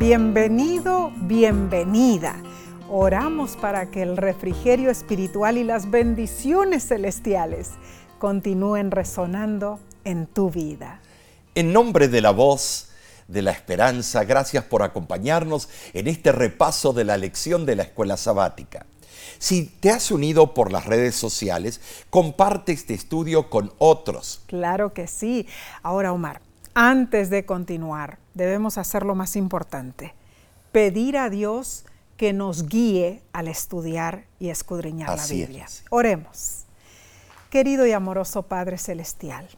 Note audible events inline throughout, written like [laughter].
Bienvenido, bienvenida. Oramos para que el refrigerio espiritual y las bendiciones celestiales continúen resonando en tu vida. En nombre de la voz de la esperanza, gracias por acompañarnos en este repaso de la lección de la escuela sabática. Si te has unido por las redes sociales, comparte este estudio con otros. Claro que sí. Ahora, Omar, antes de continuar, debemos hacer lo más importante, pedir a Dios que nos guíe al estudiar y escudriñar la Biblia. Oremos. Querido y amoroso Padre Celestial,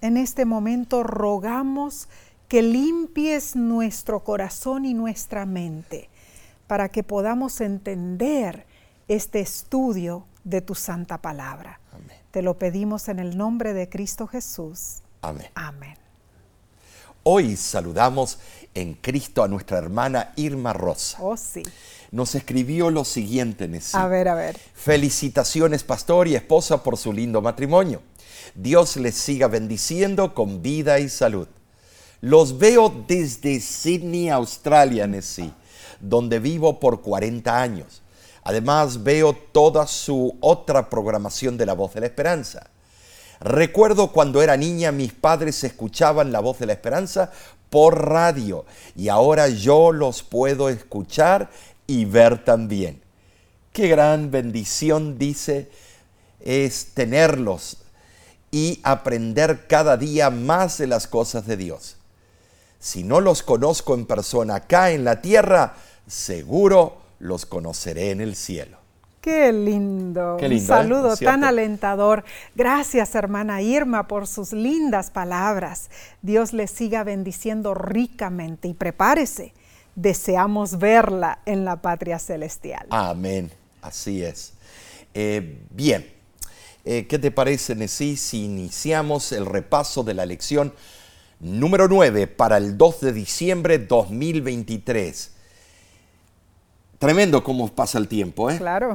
en este momento rogamos que limpies nuestro corazón y nuestra mente para que podamos entender este estudio de tu santa palabra. Te lo pedimos en el nombre de Cristo Jesús. Amén. Amén. Hoy saludamos en Cristo a nuestra hermana Irma Rosa. Oh, sí. Nos escribió lo siguiente, Nessie. A ver, a ver. Felicitaciones, pastor y esposa, por su lindo matrimonio. Dios les siga bendiciendo con vida y salud. Los veo desde Sydney, Australia, Nessie, donde vivo por 40 años. Además, veo toda su otra programación de La Voz de la Esperanza. Recuerdo cuando era niña mis padres escuchaban la voz de la esperanza por radio y ahora yo los puedo escuchar y ver también. Qué gran bendición, dice, es tenerlos y aprender cada día más de las cosas de Dios. Si no los conozco en persona acá en la tierra, seguro los conoceré en el cielo. Qué lindo. Qué lindo Un saludo tan alentador. Gracias, hermana Irma, por sus lindas palabras. Dios le siga bendiciendo ricamente y prepárese. Deseamos verla en la patria celestial. Amén. Así es. Eh, bien, eh, ¿qué te parece, Nesí, si iniciamos el repaso de la lección número 9 para el 2 de diciembre 2023? Tremendo cómo pasa el tiempo, ¿eh? Claro.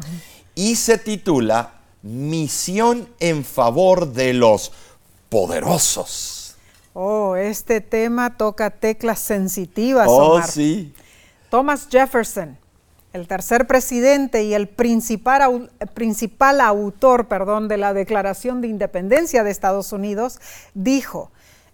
Y se titula Misión en favor de los poderosos. Oh, este tema toca teclas sensitivas. Oh, Omar. sí. Thomas Jefferson, el tercer presidente y el principal, principal autor perdón, de la Declaración de Independencia de Estados Unidos, dijo,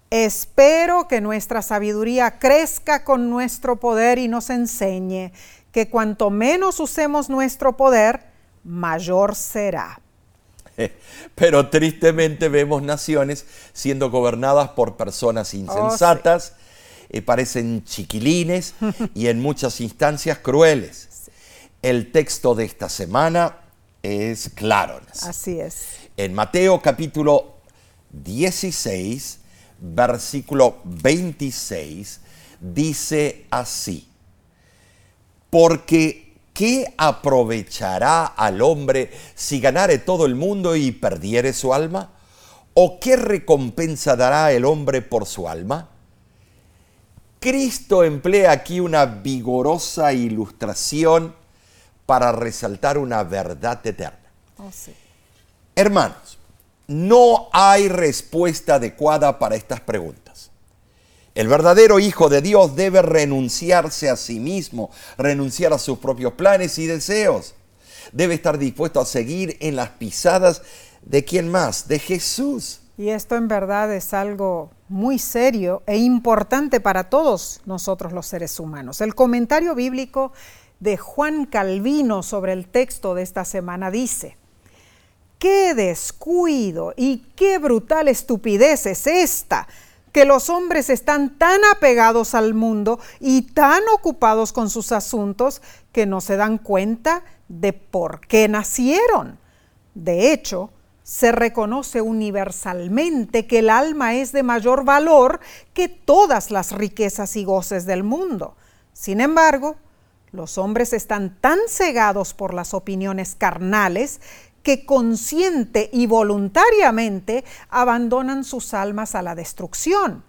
espero que nuestra sabiduría crezca con nuestro poder y nos enseñe que cuanto menos usemos nuestro poder, mayor será. [laughs] Pero tristemente vemos naciones siendo gobernadas por personas insensatas, eh, parecen chiquilines [laughs] y en muchas instancias crueles. El texto de esta semana es claro. Así es. En Mateo capítulo 16, versículo 26, dice así porque ¿qué aprovechará al hombre si ganare todo el mundo y perdiere su alma? ¿O qué recompensa dará el hombre por su alma? Cristo emplea aquí una vigorosa ilustración para resaltar una verdad eterna. Oh, sí. Hermanos, no hay respuesta adecuada para estas preguntas. El verdadero Hijo de Dios debe renunciarse a sí mismo, renunciar a sus propios planes y deseos. Debe estar dispuesto a seguir en las pisadas de quién más, de Jesús. Y esto en verdad es algo muy serio e importante para todos nosotros los seres humanos. El comentario bíblico de Juan Calvino sobre el texto de esta semana dice, qué descuido y qué brutal estupidez es esta que los hombres están tan apegados al mundo y tan ocupados con sus asuntos que no se dan cuenta de por qué nacieron. De hecho, se reconoce universalmente que el alma es de mayor valor que todas las riquezas y goces del mundo. Sin embargo, los hombres están tan cegados por las opiniones carnales que consciente y voluntariamente abandonan sus almas a la destrucción.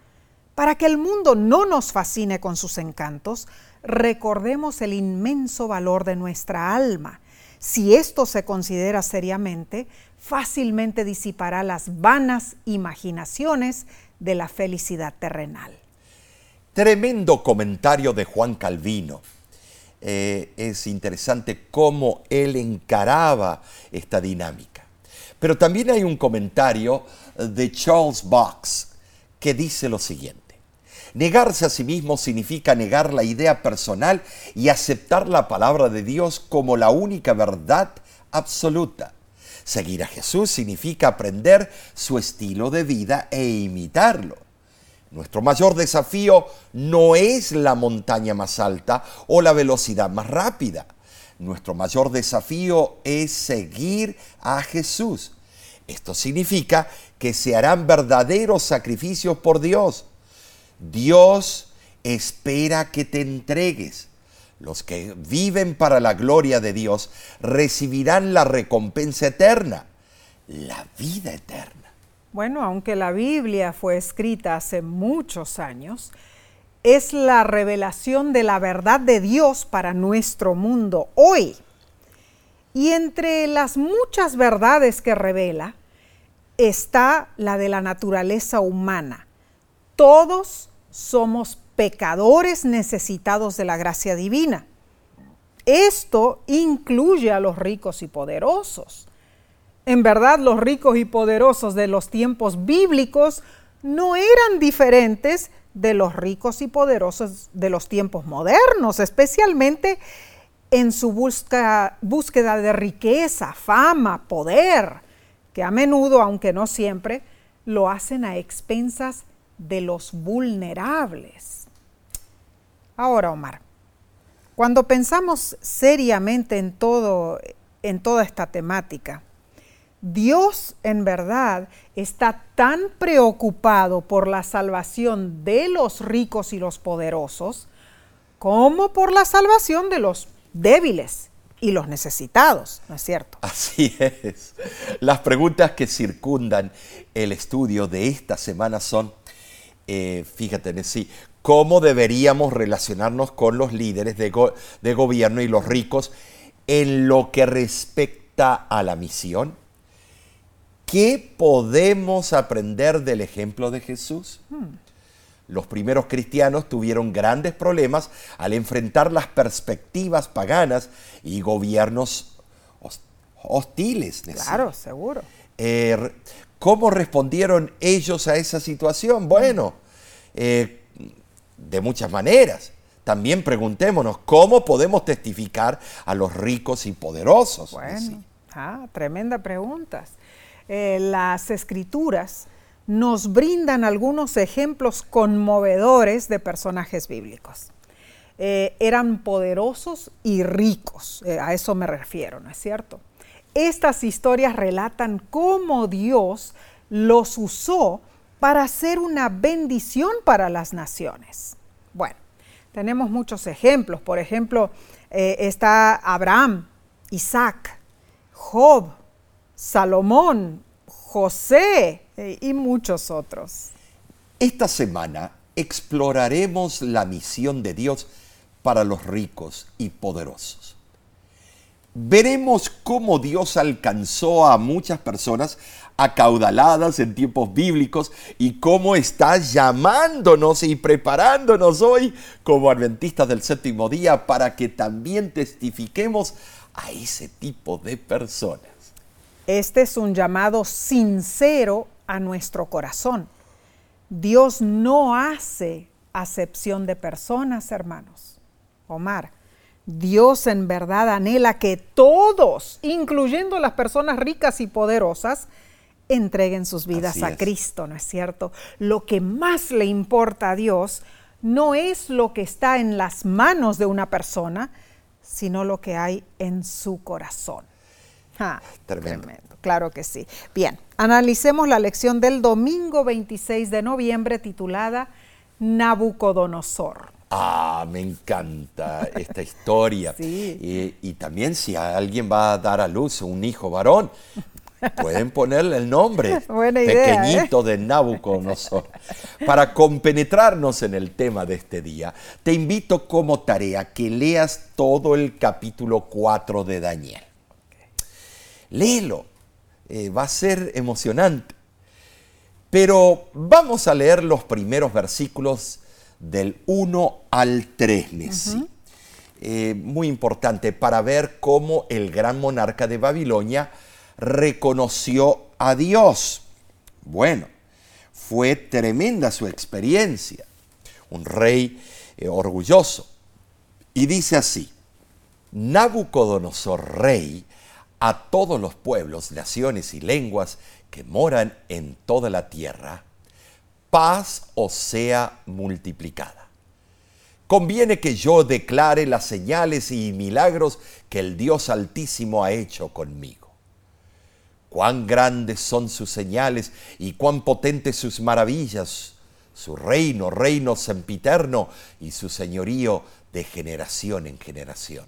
Para que el mundo no nos fascine con sus encantos, recordemos el inmenso valor de nuestra alma. Si esto se considera seriamente, fácilmente disipará las vanas imaginaciones de la felicidad terrenal. Tremendo comentario de Juan Calvino. Eh, es interesante cómo él encaraba esta dinámica. Pero también hay un comentario de Charles Box que dice lo siguiente. Negarse a sí mismo significa negar la idea personal y aceptar la palabra de Dios como la única verdad absoluta. Seguir a Jesús significa aprender su estilo de vida e imitarlo. Nuestro mayor desafío no es la montaña más alta o la velocidad más rápida. Nuestro mayor desafío es seguir a Jesús. Esto significa que se harán verdaderos sacrificios por Dios. Dios espera que te entregues. Los que viven para la gloria de Dios recibirán la recompensa eterna, la vida eterna. Bueno, aunque la Biblia fue escrita hace muchos años, es la revelación de la verdad de Dios para nuestro mundo hoy. Y entre las muchas verdades que revela está la de la naturaleza humana. Todos somos pecadores necesitados de la gracia divina. Esto incluye a los ricos y poderosos. En verdad, los ricos y poderosos de los tiempos bíblicos no eran diferentes de los ricos y poderosos de los tiempos modernos, especialmente en su búsqueda de riqueza, fama, poder, que a menudo, aunque no siempre, lo hacen a expensas de los vulnerables. Ahora, Omar, cuando pensamos seriamente en todo en toda esta temática, Dios en verdad está tan preocupado por la salvación de los ricos y los poderosos como por la salvación de los débiles y los necesitados, ¿no es cierto? Así es. Las preguntas que circundan el estudio de esta semana son, eh, fíjate, sí, ¿cómo deberíamos relacionarnos con los líderes de, de gobierno y los ricos en lo que respecta a la misión? ¿Qué podemos aprender del ejemplo de Jesús? Hmm. Los primeros cristianos tuvieron grandes problemas al enfrentar las perspectivas paganas y gobiernos hostiles. Claro, seguro. Eh, ¿Cómo respondieron ellos a esa situación? Bueno, eh, de muchas maneras. También preguntémonos, ¿cómo podemos testificar a los ricos y poderosos? Bueno, ah, tremenda pregunta. Eh, las escrituras nos brindan algunos ejemplos conmovedores de personajes bíblicos. Eh, eran poderosos y ricos, eh, a eso me refiero, ¿no es cierto? Estas historias relatan cómo Dios los usó para hacer una bendición para las naciones. Bueno, tenemos muchos ejemplos. Por ejemplo, está Abraham, Isaac, Job, Salomón, José eh, y muchos otros. Esta semana exploraremos la misión de Dios para los ricos y poderosos. Veremos cómo Dios alcanzó a muchas personas acaudaladas en tiempos bíblicos y cómo está llamándonos y preparándonos hoy como adventistas del séptimo día para que también testifiquemos a ese tipo de personas. Este es un llamado sincero a nuestro corazón. Dios no hace acepción de personas, hermanos. Omar, Dios en verdad anhela que todos, incluyendo las personas ricas y poderosas, entreguen sus vidas a Cristo, ¿no es cierto? Lo que más le importa a Dios no es lo que está en las manos de una persona, sino lo que hay en su corazón. Tremendo. Claro que sí. Bien, analicemos la lección del domingo 26 de noviembre titulada Nabucodonosor. Ah, me encanta esta historia. [laughs] sí. y, también si alguien va a dar a luz un hijo varón, pueden ponerle el nombre [laughs] Buena idea, ¿eh? pequeñito de Nabucodonosor. Para compenetrarnos en el tema de este día, te invito como tarea que leas todo el capítulo 4 de Daniel. Léelo, eh, va a ser emocionante. Pero vamos a leer los primeros versículos del 1 al 3, Nessie. Eh, muy importante para ver cómo el gran monarca de Babilonia reconoció a Dios. Bueno, fue tremenda su experiencia. Un rey eh, orgulloso. Y dice así, Nabucodonosor, rey, a todos los pueblos, naciones y lenguas que moran en toda la tierra, paz os sea multiplicada. Conviene que yo declare las señales y milagros que el Dios Altísimo ha hecho conmigo. Cuán grandes son sus señales y cuán potentes sus maravillas, su reino, reino sempiterno y su señorío de generación en generación.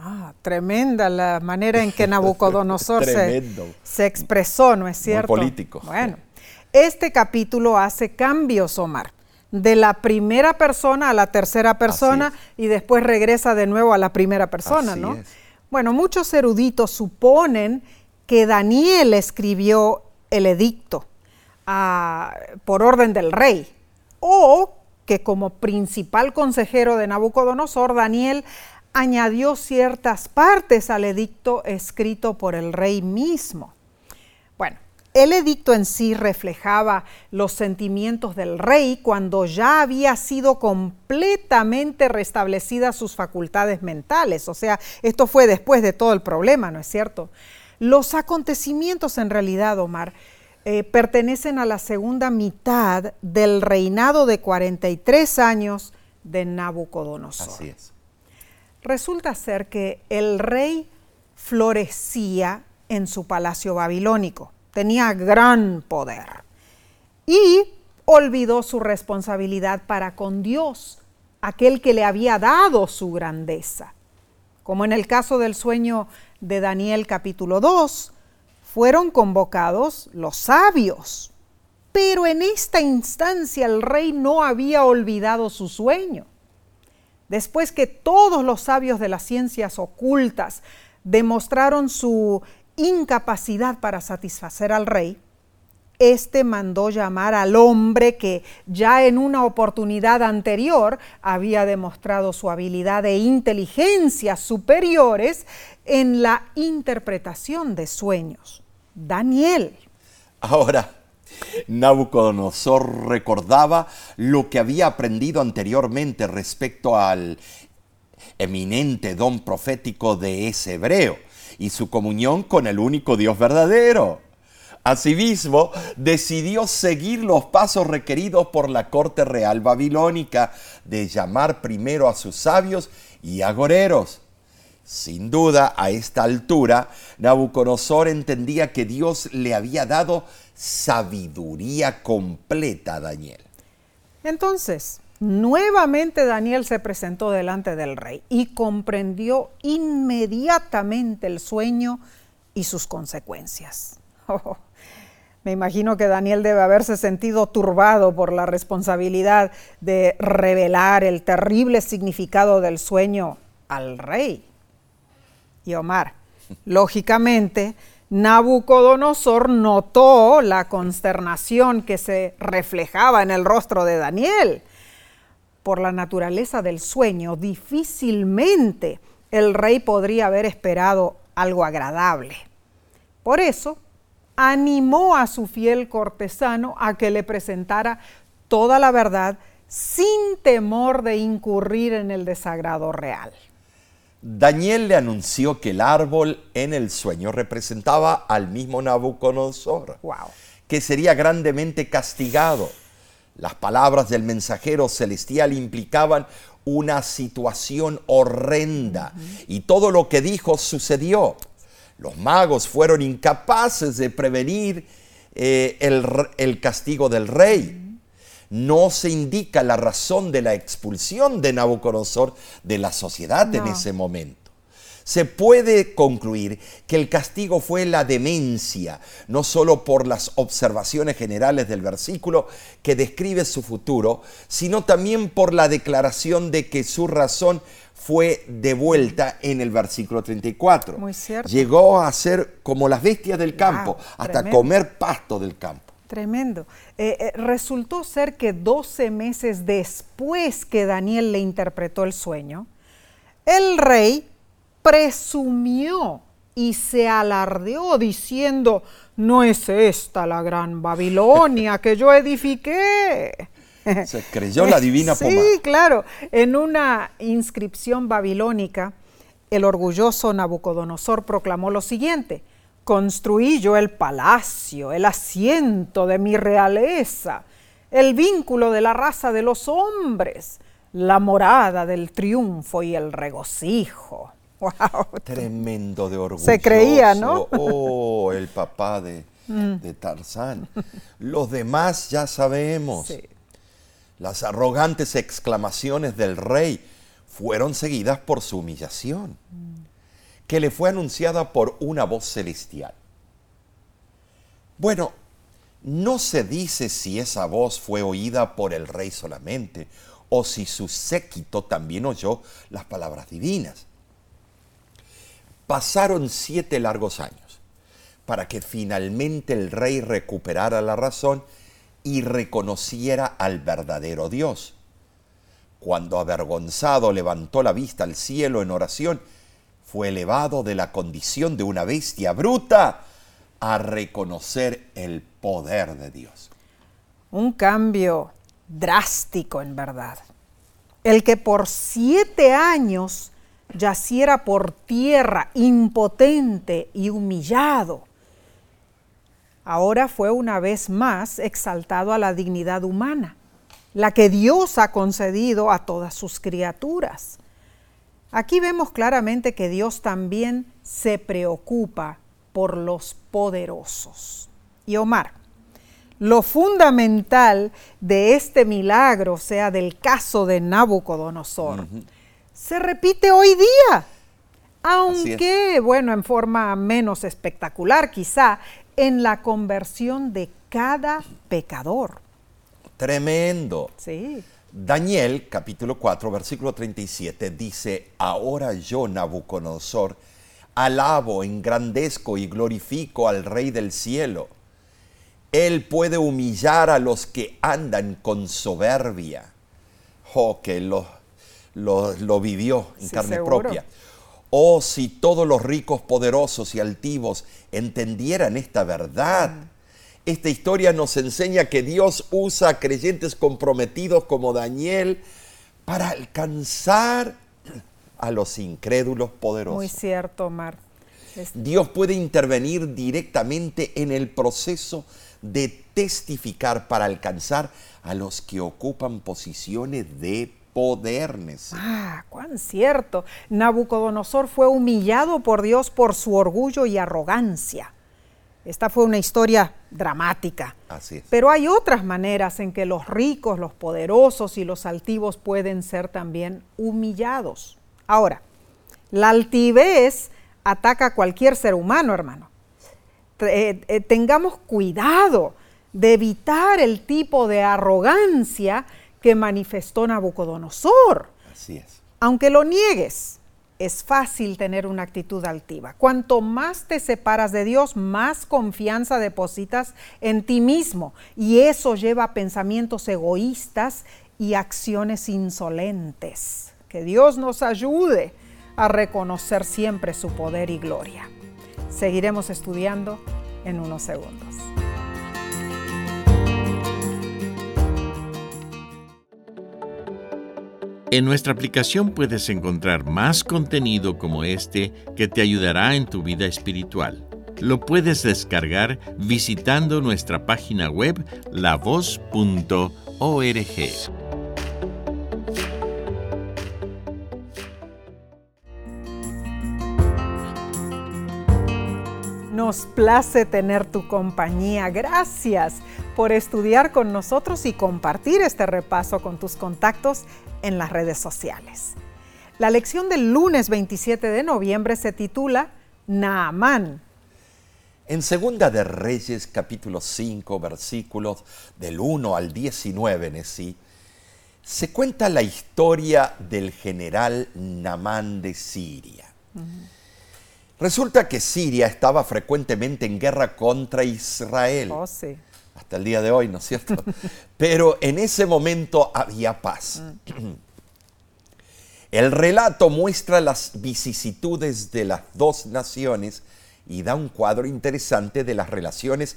Ah, tremenda la manera en que Nabucodonosor [laughs] se, expresó, ¿no es cierto? político. Bueno, este capítulo hace cambios, Omar, de la primera persona a la tercera persona y después regresa de nuevo a la primera persona, ¿no? Bueno, muchos eruditos suponen que Daniel escribió el edicto ah, por orden del rey o que como principal consejero de Nabucodonosor, Daniel añadió ciertas partes al edicto escrito por el rey mismo. Bueno, el edicto en sí reflejaba los sentimientos del rey cuando ya había sido completamente restablecidas sus facultades mentales. O sea, esto fue después de todo el problema, ¿no es cierto? Los acontecimientos en realidad, Omar, eh, pertenecen a la segunda mitad del reinado de 43 años de Nabucodonosor. Así es. Resulta ser que el rey florecía en su palacio babilónico, tenía gran poder y olvidó su responsabilidad para con Dios, aquel que le había dado su grandeza. Como en el caso del sueño de Daniel capítulo 2, fueron convocados los sabios. Pero en esta instancia el rey no había olvidado su sueño. Después que todos los sabios de las ciencias ocultas demostraron su incapacidad para satisfacer al rey, este mandó llamar al hombre que ya en una oportunidad anterior había demostrado su habilidad e inteligencia superiores en la interpretación de sueños, Daniel. Ahora, Nabucodonosor recordaba lo que había aprendido anteriormente respecto al eminente don profético de ese hebreo y su comunión con el único Dios verdadero. Asimismo, decidió seguir los pasos requeridos por la corte real babilónica de llamar primero a sus sabios y agoreros. Sin duda, a esta altura, Nabucodonosor entendía que Dios le había dado sabiduría completa Daniel. Entonces, nuevamente Daniel se presentó delante del rey y comprendió inmediatamente el sueño y sus consecuencias. [laughs] Oh, me imagino que Daniel debe haberse sentido turbado por la responsabilidad de revelar el terrible significado del sueño al rey. Y Omar, lógicamente, Nabucodonosor notó la consternación que se reflejaba en el rostro de Daniel. Por la naturaleza del sueño, difícilmente el rey podría haber esperado algo agradable. Por eso, animó a su fiel cortesano a que le presentara toda la verdad sin temor de incurrir en el desagrado real. Daniel le anunció que el árbol en el sueño representaba al mismo Nabucodonosor, que sería grandemente castigado. Las palabras del mensajero celestial implicaban una situación horrenda y todo lo que dijo sucedió. Los magos fueron incapaces de prevenir eh, el, castigo del rey. No se indica la razón de la expulsión de Nabucodonosor de la sociedad en ese momento. Se puede concluir que el castigo fue la demencia, no solo por las observaciones generales del versículo que describe su futuro, sino también por la declaración de que su razón fue devuelta en el versículo 34. Muy cierto. Llegó a ser como las bestias del campo, hasta comer pasto del campo. Tremendo. Eh, eh, resultó ser que 12 meses después que Daniel le interpretó el sueño, el rey presumió y se alardeó diciendo, no es esta la gran Babilonia que yo edifiqué. [laughs] Se creyó la divina pomada. Sí, claro. En una inscripción babilónica, el orgulloso Nabucodonosor proclamó lo siguiente, construí yo el palacio, el asiento de mi realeza, el vínculo de la raza de los hombres, la morada del triunfo y el regocijo. [laughs] Wow. Tremendo de orgullo. Se creía, ¿no? Oh, el papá de, mm. de Tarzán. Los demás ya sabemos. Las arrogantes exclamaciones del rey fueron seguidas por su humillación. Mm que le fue anunciada por una voz celestial. Bueno, no se dice si esa voz fue oída por el rey solamente o si su séquito también oyó las palabras divinas. Pasaron siete largos años para que finalmente el rey recuperara la razón y reconociera al verdadero Dios. Cuando avergonzado levantó la vista al cielo en oración, fue elevado de la condición de una bestia bruta a reconocer el poder de Dios. Un cambio drástico en verdad. El que por siete años yaciera por tierra, impotente y humillado, ahora fue una vez más exaltado a la dignidad humana, la que Dios ha concedido a todas sus criaturas. Aquí vemos claramente que Dios también se preocupa por los poderosos. Y Omar, lo fundamental de este milagro, o sea, del caso de Nabucodonosor, se repite hoy día, aunque, bueno, en forma menos espectacular quizá, en la conversión de cada pecador. Tremendo. Sí. Daniel capítulo 4 versículo 37 dice, ahora yo Nabucodonosor alabo, engrandezco y glorifico al Rey del cielo. Él puede humillar a los que andan con soberbia. Oh, que lo, lo, vivió en carne propia. Oh, si todos los ricos, poderosos y altivos entendieran esta verdad. Mm. Esta historia nos enseña que Dios usa a creyentes comprometidos como Daniel para alcanzar a los incrédulos poderosos. Muy cierto, Omar. Dios puede intervenir directamente en el proceso de testificar para alcanzar a los que ocupan posiciones de poder. Ah, cuán cierto. Nabucodonosor fue humillado por Dios por su orgullo y arrogancia. Esta fue una historia dramática. Así Pero hay otras maneras en que los ricos, los poderosos y los altivos pueden ser también humillados. Ahora, la altivez ataca a cualquier ser humano, hermano. Eh, eh, tengamos cuidado de evitar el tipo de arrogancia que manifestó Nabucodonosor. Así es. Aunque lo niegues, es fácil tener una actitud altiva. Cuanto más te separas de Dios, más confianza depositas en ti mismo y eso lleva a pensamientos egoístas y acciones insolentes. Que Dios nos ayude a reconocer siempre su poder y gloria. Seguiremos estudiando en unos segundos. En nuestra aplicación puedes encontrar más contenido como este que te ayudará en tu vida espiritual. Lo puedes descargar visitando nuestra página web lavoz.org. Nos place tener tu compañía. Gracias por estudiar con nosotros y compartir este repaso con tus contactos en las redes sociales. La lección del lunes 27 de noviembre se titula Naamán. En Segunda de Reyes, capítulo 5, versículos del 1 al 19 en sí, se cuenta la historia del general Naamán de Siria. Resulta que Siria estaba frecuentemente en guerra contra Israel. Oh, sí. Hasta el día de hoy, ¿no es cierto? [laughs] Pero en ese momento había paz. El relato muestra las vicisitudes de las dos naciones y da un cuadro interesante de las relaciones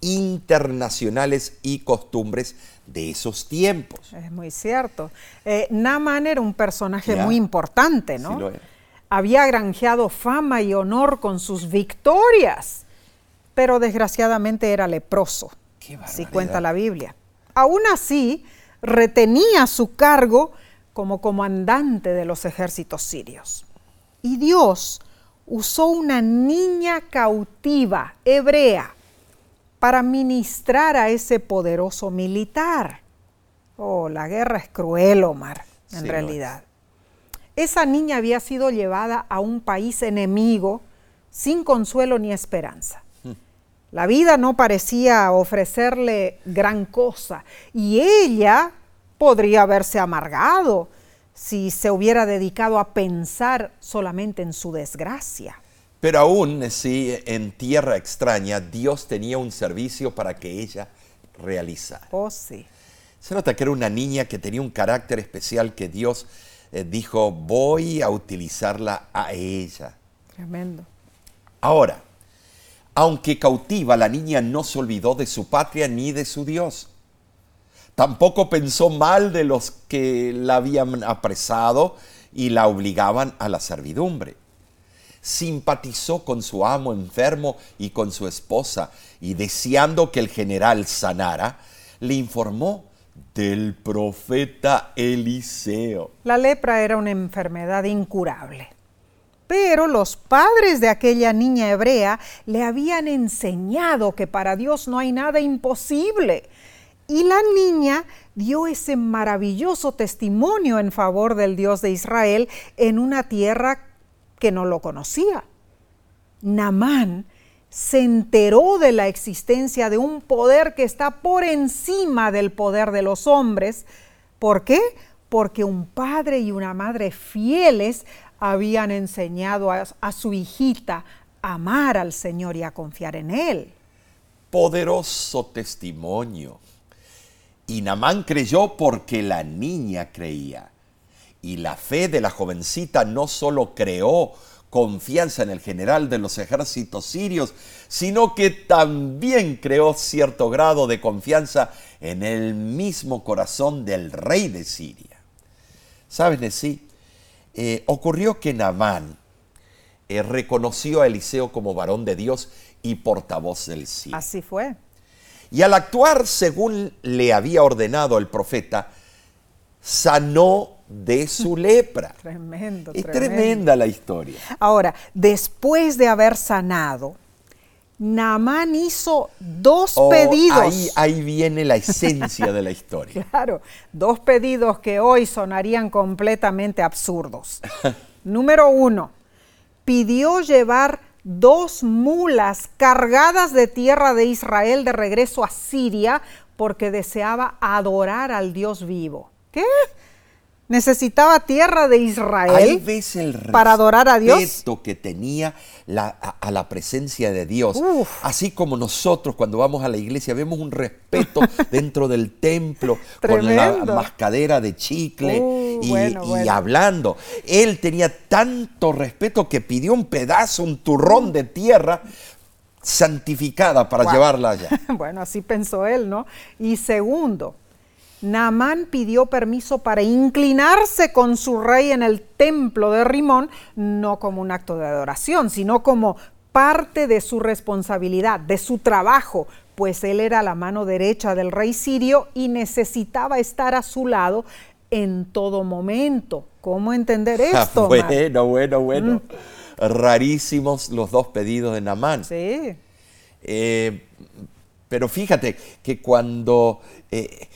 internacionales y costumbres de esos tiempos. Es muy cierto. Eh, Naman era un personaje muy importante, ¿no? Sí lo era. Había granjeado fama y honor con sus victorias, pero desgraciadamente era leproso. Así cuenta la Biblia. Aún así, retenía su cargo como comandante de los ejércitos sirios. Y Dios usó una niña cautiva, hebrea, para ministrar a ese poderoso militar. Oh, la guerra es cruel, Omar, en Sí, realidad. Esa niña había sido llevada a un país enemigo sin consuelo ni esperanza. La vida no parecía ofrecerle gran cosa y ella podría haberse amargado si se hubiera dedicado a pensar solamente en su desgracia. Pero aún sí, en tierra extraña, Dios tenía un servicio para que ella realizara. Oh, sí. Se nota que era una niña que tenía un carácter especial que Dios eh, dijo, voy a utilizarla a ella. Tremendo. Ahora, aunque cautiva, la niña no se olvidó de su patria ni de su Dios. Tampoco pensó mal de los que la habían apresado y la obligaban a la servidumbre. Simpatizó con su amo enfermo y con su esposa y deseando que el general sanara, le informó del profeta Eliseo. La lepra era una enfermedad incurable. Pero los padres de aquella niña hebrea le habían enseñado que para Dios no hay nada imposible. Y la niña dio ese maravilloso testimonio en favor del Dios de Israel en una tierra que no lo conocía. Namán se enteró de la existencia de un poder que está por encima del poder de los hombres. ¿Por qué? Porque un padre y una madre fieles habían enseñado a, su hijita a amar al Señor y a confiar en Él. Poderoso testimonio. Y Namán creyó porque la niña creía. Y la fe de la jovencita no solo creó confianza en el general de los ejércitos sirios, sino que también creó cierto grado de confianza en el mismo corazón del rey de Siria. ¿Sabes, Nesí? Eh, ocurrió que Namán eh, reconoció a Eliseo como varón de Dios y portavoz del cielo. Así fue. Y al actuar según le había ordenado el profeta, sanó de su [laughs] lepra. Tremendo. Es tremendo. tremenda la historia. Ahora, después de haber sanado, Naamán hizo dos Oh, pedidos. ahí, ahí viene la esencia de la historia. [laughs] Claro, dos pedidos que hoy sonarían completamente absurdos. [laughs] Número uno, pidió llevar dos mulas cargadas de tierra de Israel de regreso a Siria porque deseaba adorar al Dios vivo. ¿Qué? Necesitaba tierra de Ahí Israel ves el para adorar a Dios. respeto que tenía la- a, a la presencia de Dios. Uf. Así como nosotros cuando vamos a la iglesia vemos un respeto [laughs] dentro del templo con la mascadera de chicle Uh, y, bueno, y bueno. hablando. Él tenía tanto respeto que pidió un pedazo, un turrón de tierra santificada para llevarla allá. [laughs] bueno, así pensó él, ¿no? Y segundo, Naamán pidió permiso para inclinarse con su rey en el templo de Rimón, no como un acto de adoración, sino como parte de su responsabilidad, de su trabajo, pues él era la mano derecha del rey sirio y necesitaba estar a su lado en todo momento. ¿Cómo entender [laughs] esto? Omar? bueno, bueno, bueno. Rarísimos los dos pedidos de Namán. Sí, Eh, pero fíjate que cuando eh,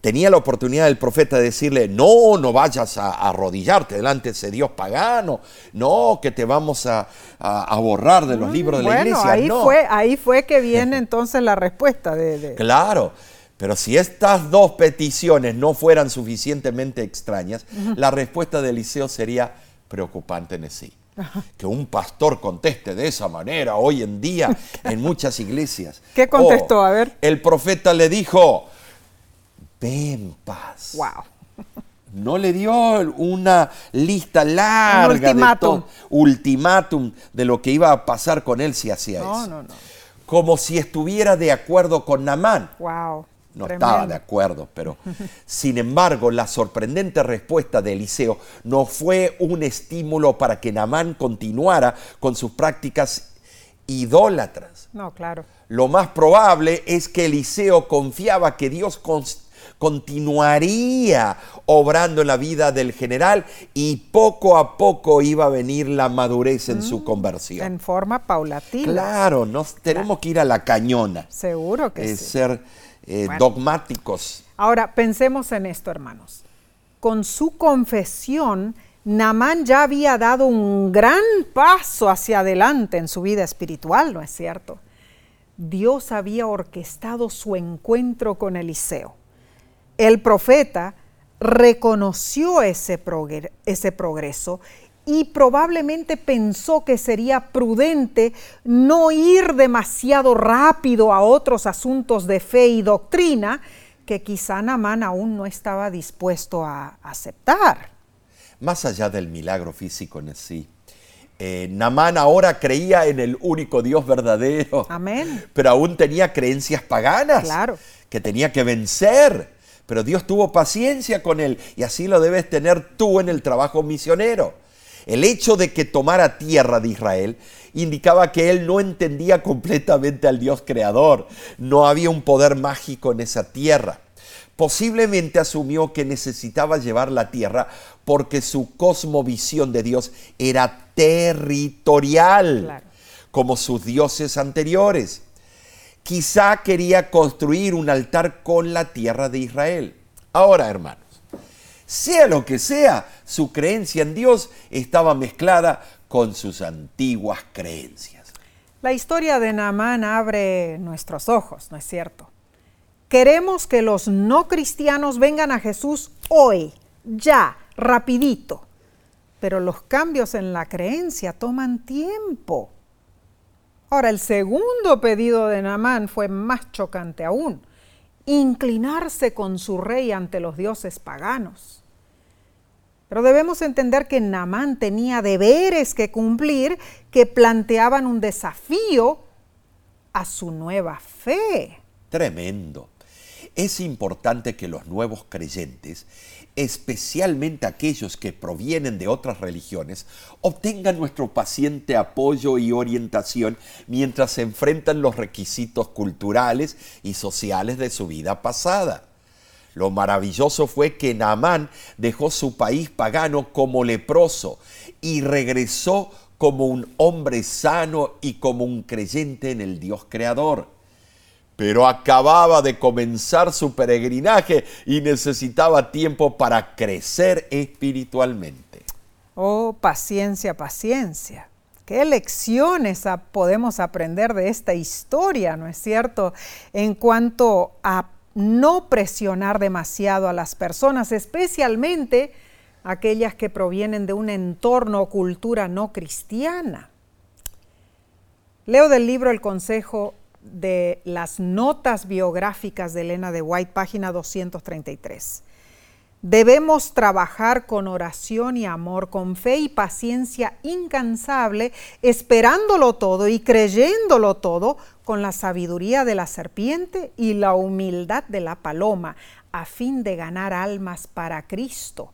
tenía la oportunidad el profeta de decirle, no, no vayas a, a arrodillarte delante de ese Dios pagano, no, que te vamos a, a- a borrar de los libros de la Mm, iglesia. ahí no. fue, ahí fue que viene [laughs] entonces la respuesta de, de- Claro, pero si estas dos peticiones no fueran suficientemente extrañas, la respuesta de Eliseo sería preocupante en sí. Que un pastor conteste de esa manera hoy en día [laughs] en muchas iglesias. ¿Qué contestó? Oh, A ver. El profeta le dijo, ve en paz. Wow. No le dio una lista larga ultimátum. de ultimátum de lo que iba a pasar con él si hacía No, eso. no, no. Como si estuviera de acuerdo con Namán. Wow. No Tremendo. estaba de acuerdo, pero [laughs] sin embargo, la sorprendente respuesta de Eliseo no fue un estímulo para que Namán continuara con sus prácticas idólatras. No, claro. Lo más probable es que Eliseo confiaba que Dios continuaría obrando en la vida del general y poco a poco iba a venir la madurez en su conversión. En forma paulatina. Claro, nos tenemos que ir a la cañona, Seguro que eh, sí. ser eh, Bueno. dogmáticos. Ahora, pensemos en esto, hermanos. Con su confesión, Namán ya había dado un gran paso hacia adelante en su vida espiritual, ¿no es cierto? Dios había orquestado su encuentro con Eliseo. El profeta reconoció ese, progre- ese progreso y probablemente pensó que sería prudente no ir demasiado rápido a otros asuntos de fe y doctrina que quizá Namán aún no estaba dispuesto a aceptar. Más allá del milagro físico en sí, eh, Namán ahora creía en el único Dios verdadero. Amén. Pero aún tenía creencias paganas. Claro. Que tenía que vencer. Pero Dios tuvo paciencia con él y así lo debes tener tú en el trabajo misionero. El hecho de que tomara tierra de Israel indicaba que él no entendía completamente al Dios creador. No había un poder mágico en esa tierra. Posiblemente asumió que necesitaba llevar la tierra porque su cosmovisión de Dios era territorial, Claro. como sus dioses anteriores. Quizá quería construir un altar con la tierra de Israel. Ahora, hermanos, sea lo que sea, su creencia en Dios estaba mezclada con sus antiguas creencias. La historia de Naamán abre nuestros ojos, ¿no es cierto? Queremos que los no cristianos vengan a Jesús hoy, ya, rapidito. Pero los cambios en la creencia toman tiempo. Ahora, el segundo pedido de Naamán fue más chocante aún, inclinarse con su rey ante los dioses paganos. Pero debemos entender que Naamán tenía deberes que cumplir que planteaban un desafío a su nueva fe. Tremendo. Es importante que los nuevos creyentes, especialmente aquellos que provienen de otras religiones, obtengan nuestro paciente apoyo y orientación mientras se enfrentan los requisitos culturales y sociales de su vida pasada. Lo maravilloso fue que Naamán dejó su país pagano como leproso y regresó como un hombre sano y como un creyente en el Dios creador. Pero acababa de comenzar su peregrinaje y necesitaba tiempo para crecer espiritualmente. Oh, paciencia, paciencia. ¿Qué lecciones podemos aprender de esta historia, no es cierto? En cuanto a no presionar demasiado a las personas, especialmente aquellas que provienen de un entorno o cultura no cristiana. Leo del libro El Consejo de las Notas Biográficas de Elena de White, página 233. Debemos trabajar con oración y amor, con fe y paciencia incansable, esperándolo todo y creyéndolo todo con la sabiduría de la serpiente y la humildad de la paloma, a fin de ganar almas para Cristo.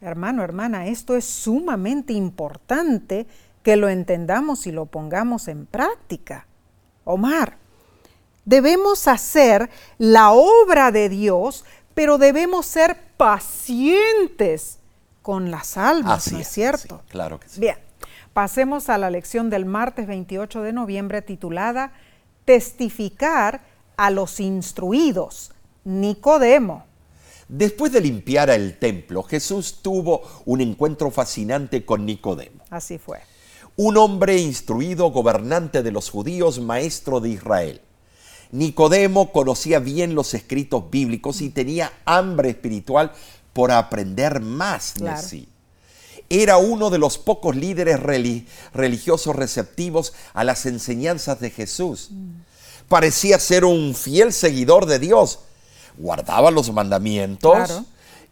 Hermano, hermana, esto es sumamente importante que lo entendamos y lo pongamos en práctica. Omar, debemos hacer la obra de Dios, pero debemos ser pacientes con las almas, Así ¿no es es, cierto? sí, claro que sí. Bien, pasemos a la lección del martes 28 de noviembre titulada Testificar a los instruidos. Nicodemo. Después de limpiar el templo, Jesús tuvo un encuentro fascinante con Nicodemo. Así fue. Un hombre instruido, gobernante de los judíos, maestro de Israel. Nicodemo conocía bien los escritos bíblicos y tenía hambre espiritual por aprender más Claro. de sí. era uno de los pocos líderes religiosos receptivos a las enseñanzas de Jesús. Parecía ser un fiel seguidor de Dios. Guardaba los mandamientos,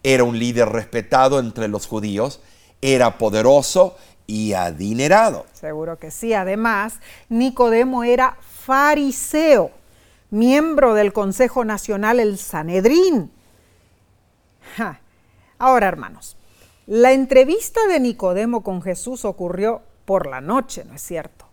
era un líder respetado entre los judíos, era poderoso y adinerado. Seguro que sí. Además, Nicodemo era fariseo, miembro del Consejo Nacional, el Sanedrín. Ahora, hermanos, la entrevista de Nicodemo con Jesús ocurrió por la noche, ¿no es cierto?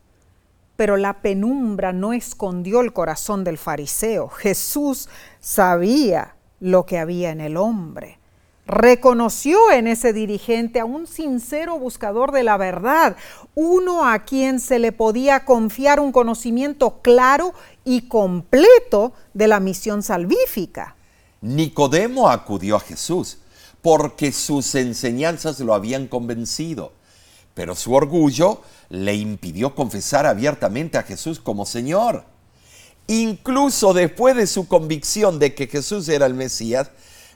Pero la penumbra no escondió el corazón del fariseo. Jesús sabía lo que había en el hombre reconoció en ese dirigente a un sincero buscador de la verdad, uno a quien se le podía confiar un conocimiento claro y completo de la misión salvífica. Nicodemo acudió a Jesús porque sus enseñanzas lo habían convencido, pero su orgullo le impidió confesar abiertamente a Jesús como Señor. Incluso después de su convicción de que Jesús era el Mesías,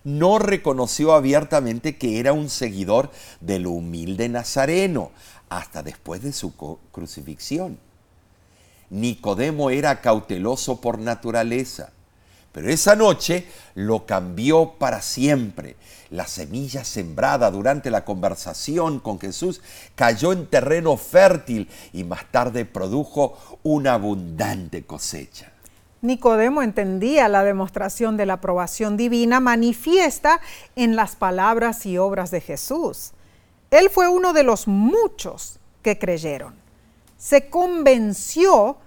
no reconoció abiertamente que era un seguidor del humilde Nazareno, hasta después de su crucifixión. Nicodemo era cauteloso por naturaleza, pero esa noche lo cambió para siempre. La semilla sembrada durante la conversación con Jesús cayó en terreno fértil y más tarde produjo una abundante cosecha. Nicodemo entendía la demostración de la aprobación divina manifiesta en las palabras y obras de Jesús. Él fue uno de los muchos que creyeron. Se convenció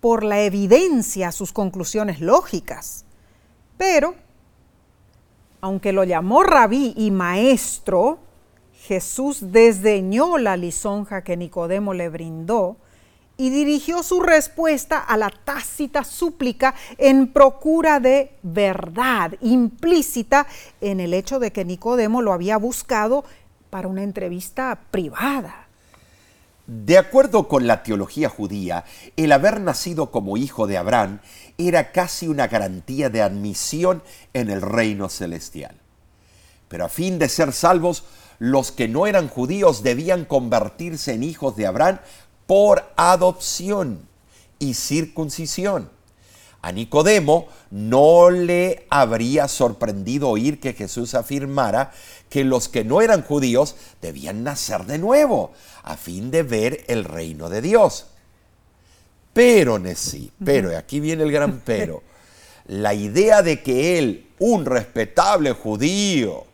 por la evidencia a sus conclusiones lógicas. Pero, aunque lo llamó rabí y maestro, Jesús desdeñó la lisonja que Nicodemo le brindó y dirigió su respuesta a la tácita súplica en procura de verdad implícita en el hecho de que Nicodemo lo había buscado para una entrevista privada. De acuerdo con la teología judía, el haber nacido como hijo de Abraham era casi una garantía de admisión en el reino celestial. Pero a fin de ser salvos, los que no eran judíos debían convertirse en hijos de Abraham por adopción y circuncisión. A Nicodemo no le habría sorprendido oír que Jesús afirmara que los que no eran judíos debían nacer de nuevo a fin de ver el reino de Dios. Pero, Nesí, pero, aquí viene el gran pero, [laughs] la idea de que él, un respetable judío,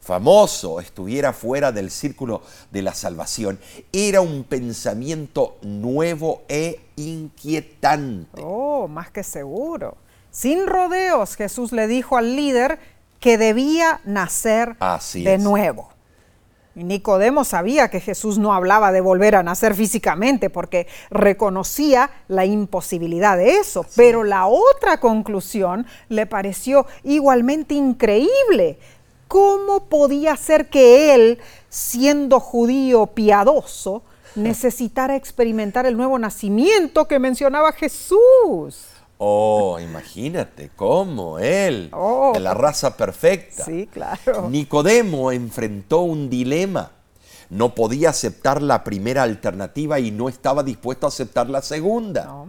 famoso estuviera fuera del círculo de la salvación, era un pensamiento nuevo e inquietante. Oh, más que seguro. Sin rodeos, Jesús le dijo al líder que debía nacer de nuevo. Y Nicodemo sabía que Jesús no hablaba de volver a nacer físicamente porque reconocía la imposibilidad de eso, pero la otra conclusión le pareció igualmente increíble ¿Cómo podía ser que él, siendo judío piadoso, necesitara experimentar el nuevo nacimiento que mencionaba Jesús? Oh, imagínate cómo él, oh. de la raza perfecta. Sí, claro. Nicodemo enfrentó un dilema. No podía aceptar la primera alternativa y no estaba dispuesto a aceptar la segunda.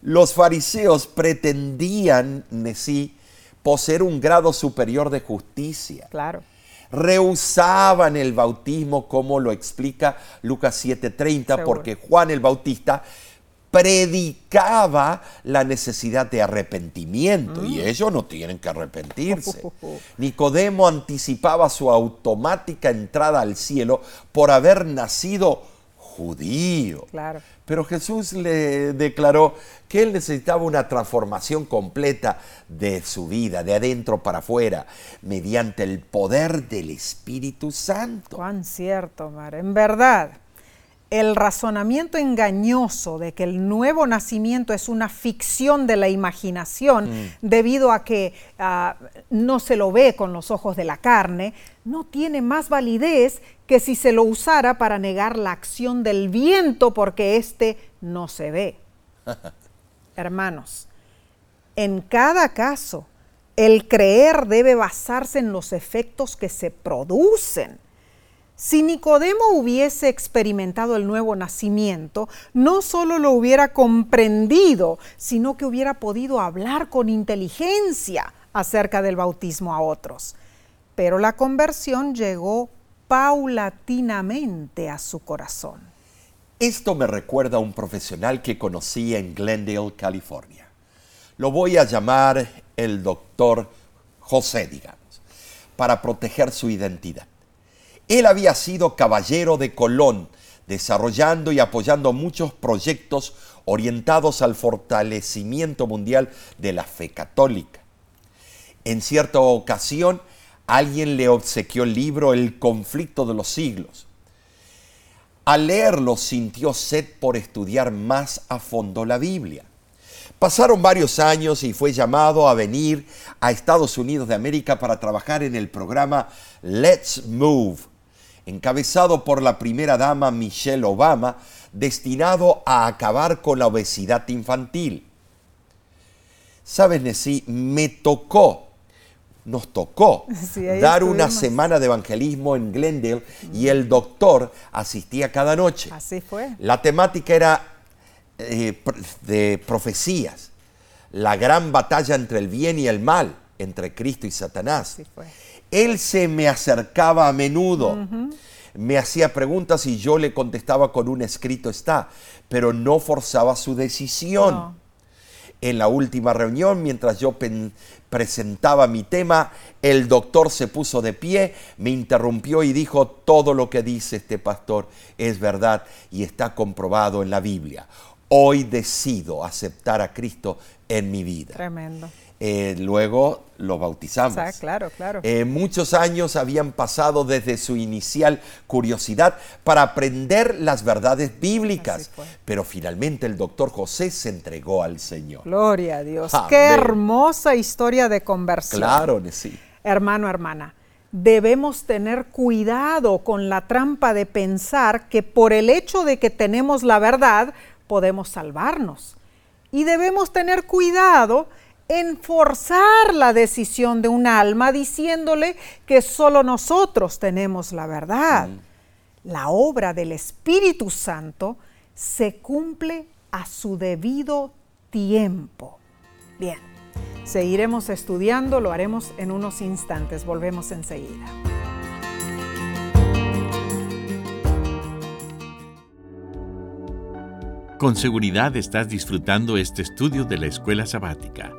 Los fariseos pretendían, sí, poseer un grado superior de justicia. Claro. Rehusaban el bautismo como lo explica Lucas 7:30 porque Juan el Bautista predicaba la necesidad de arrepentimiento y mm. ellos no tienen que arrepentirse. [laughs] Nicodemo anticipaba su automática entrada al cielo por haber nacido judío. Claro. Pero Jesús le declaró que él necesitaba una transformación completa de su vida, de adentro para afuera, mediante el poder del Espíritu Santo. Cuán cierto, Mar. En verdad, el razonamiento engañoso de que el nuevo nacimiento es una ficción de la imaginación mm. debido a que ah, no se lo ve con los ojos de la carne, no tiene más validez que si se lo usara para negar la acción del viento porque éste no se ve. [laughs] Hermanos, en cada caso, el creer debe basarse en los efectos que se producen Si Nicodemo hubiese experimentado el nuevo nacimiento, no solo lo hubiera comprendido, sino que hubiera podido hablar con inteligencia acerca del bautismo a otros. Pero la conversión llegó paulatinamente a su corazón. Esto me recuerda a un profesional que conocí en Glendale, California. Lo voy a llamar el doctor José, digamos, para proteger su identidad. Él había sido caballero de Colón, desarrollando y apoyando muchos proyectos orientados al fortalecimiento mundial de la fe católica. En cierta ocasión, alguien le obsequió el libro El conflicto de los siglos. Al leerlo sintió sed por estudiar más a fondo la Biblia. Pasaron varios años y fue llamado a venir a Estados Unidos de América para trabajar en el programa Let's Move, encabezado por la primera dama Michelle Obama, destinado a acabar con la obesidad infantil. Sabes, Nessie, me tocó, nos tocó [laughs] dar una semana de evangelismo en Glendale y el doctor asistía cada noche. Así fue. La temática era eh, de profecías, la gran batalla entre el bien y el mal, entre Cristo y Satanás. Así fue. Él se me acercaba a menudo, me hacía preguntas y yo le contestaba con un escrito está, pero no forzaba su decisión. En la última reunión, mientras yo presentaba mi tema, el doctor se puso de pie, me interrumpió y dijo, todo lo que dice este pastor es verdad y está comprobado en la Biblia. Hoy decido aceptar a Cristo en mi vida. Tremendo. Eh, luego lo bautizamos. Claro, claro. Eh, muchos años habían pasado desde su inicial curiosidad para aprender las verdades bíblicas, pero finalmente el doctor José se entregó al Señor. Gloria a Dios. Amén. Qué hermosa historia de conversión. Claro, sí. Hermano, hermana, debemos tener cuidado con la trampa de pensar que por el hecho de que tenemos la verdad podemos salvarnos. Y debemos tener cuidado en forzar la decisión de un alma diciéndole que solo nosotros tenemos la verdad. La obra del Espíritu Santo se cumple a su debido tiempo. Bien, seguiremos estudiando, lo haremos en unos instantes, volvemos enseguida. Con seguridad estás disfrutando este estudio de la escuela sabática.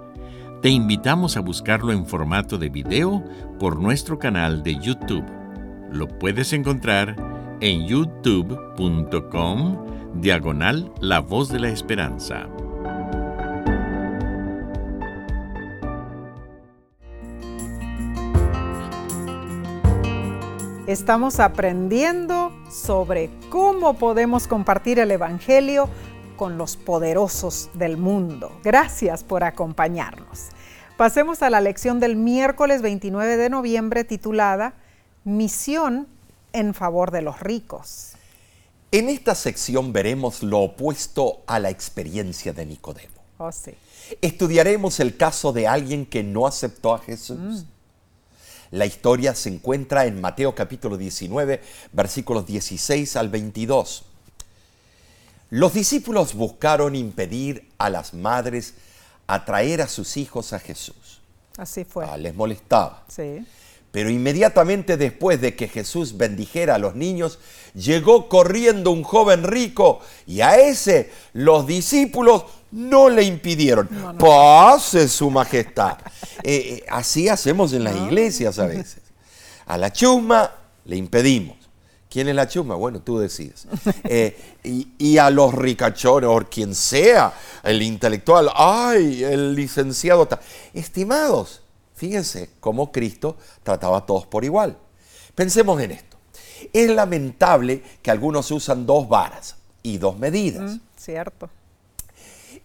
Te invitamos a buscarlo en formato de video por nuestro canal de YouTube. Lo puedes encontrar en youtube.com diagonal La Voz de la Esperanza. Estamos aprendiendo sobre cómo podemos compartir el Evangelio con los poderosos del mundo. Gracias por acompañarnos. Pasemos a la lección del miércoles 29 de noviembre titulada Misión en favor de los ricos. En esta sección veremos lo opuesto a la experiencia de Nicodemo. Oh, sí. Estudiaremos el caso de alguien que no aceptó a Jesús. La historia se encuentra en Mateo capítulo 19, versículos 16 al 22. Los discípulos buscaron impedir a las madres atraer a sus hijos a Jesús. Así fue. Ah, les molestaba. Sí. Pero inmediatamente después de que Jesús bendijera a los niños, llegó corriendo un joven rico y a ese los discípulos no le impidieron. Pase su majestad. Eh, eh, así hacemos en las iglesias a veces. A la chusma le impedimos. ¿Quién es la chusma? Bueno, tú decides. [laughs] Eh, y, y a los ricachones, o quien sea, el intelectual, ay, el licenciado. Estimados, fíjense cómo Cristo trataba a todos por igual. Pensemos en esto. Es lamentable que algunos usan dos varas y dos medidas. Mm, cierto.